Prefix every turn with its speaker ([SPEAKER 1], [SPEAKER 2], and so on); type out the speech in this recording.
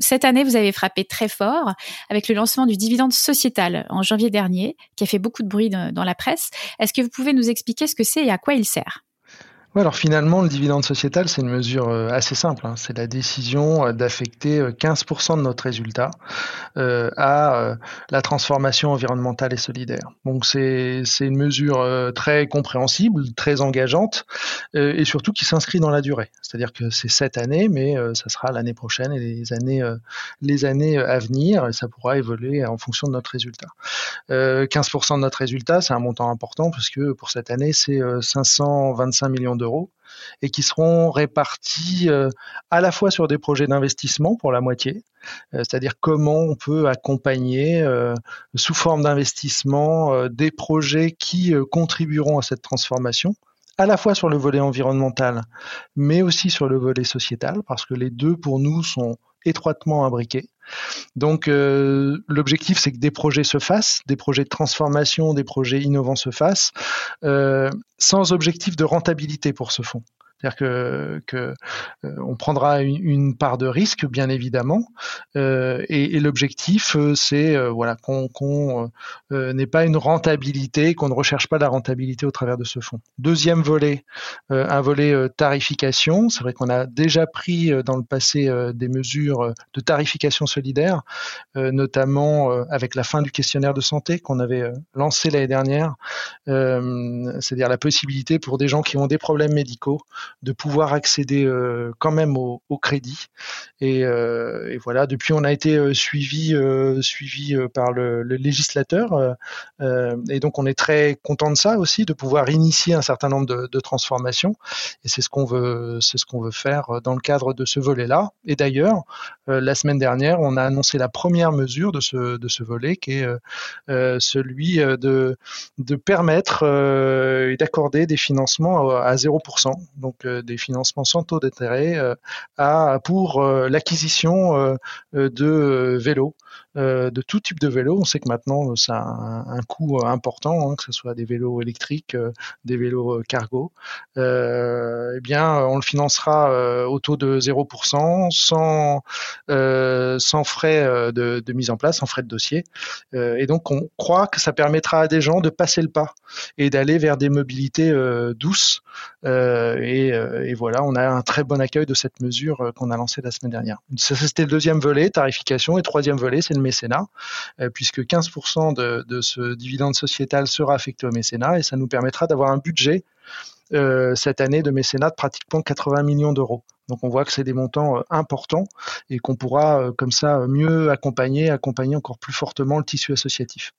[SPEAKER 1] cette année, vous avez frappé très fort avec le lancement du dividende sociétal en janvier dernier, qui a fait beaucoup de bruit dans la presse. Est-ce que vous pouvez nous expliquer ce que c'est et à quoi il sert?
[SPEAKER 2] Alors finalement, le dividende sociétal, c'est une mesure euh, assez simple. Hein. C'est la décision euh, d'affecter 15% euh, de notre résultat à la transformation environnementale et solidaire. Donc c'est une mesure très compréhensible, très engageante et surtout qui s'inscrit dans la durée. C'est-à-dire que c'est cette année, mais ça sera l'année prochaine et les années, les années à venir et ça pourra évoluer en fonction de notre résultat. 15% de notre résultat, c'est un montant important puisque pour cette année, c'est 525 millions d'euros et qui seront répartis euh, à la fois sur des projets d'investissement pour la moitié, euh, c'est-à-dire comment on peut accompagner euh, sous forme d'investissement des projets qui contribueront à cette transformation à la fois sur le volet environnemental, mais aussi sur le volet sociétal, parce que les deux, pour nous, sont étroitement imbriqués. Donc euh, l'objectif, c'est que des projets se fassent, des projets de transformation, des projets innovants se fassent, euh, sans objectif de rentabilité pour ce fonds. C'est-à-dire que, euh, on prendra une, part de risque, bien évidemment, euh, et, l'objectif, euh, c'est voilà qu'on n'ait pas une rentabilité, qu'on ne recherche pas la rentabilité au travers de ce fonds. Deuxième volet, un volet tarification. C'est vrai qu'on a déjà pris dans le passé des mesures de tarification solidaire, notamment avec la fin du questionnaire de santé qu'on avait lancé l'année dernière, c'est-à-dire la possibilité pour des gens qui ont des problèmes médicaux de pouvoir accéder euh, quand même au, crédit. Euh, et, voilà, depuis on a été euh, suivi suivi par le, législateur et donc on est très content de ça aussi, de pouvoir initier un certain nombre de, transformations. Et c'est ce qu'on veut c'est ce qu'on veut faire dans le cadre de ce volet-là. Et d'ailleurs, la semaine dernière, on a annoncé la première mesure de ce de ce volet, qui est celui de de permettre et d'accorder des financements à, à 0%. Donc euh, des financements sans taux d'intérêt euh, pour euh, l'acquisition de vélos. de tout type de vélos. On sait que maintenant, ça a un, coût important, hein, que ce soit des vélos électriques, des vélos cargo. Eh bien, on le financera au taux de 0%, sans, sans frais de, mise en place, sans frais de dossier. et donc, on croit que ça permettra à des gens de passer le pas et d'aller vers des mobilités douces et euh, voilà, on a un très bon accueil de cette mesure euh, qu'on a lancée la semaine dernière. C'était le deuxième volet, tarification, et troisième volet, c'est le mécénat, euh, puisque 15% de, de, ce dividende sociétal sera affecté au mécénat, et ça nous permettra d'avoir un budget cette année de mécénat de pratiquement 80 millions d'euros. Donc on voit que c'est des montants importants et qu'on pourra comme ça mieux accompagner, accompagner encore plus fortement le tissu associatif.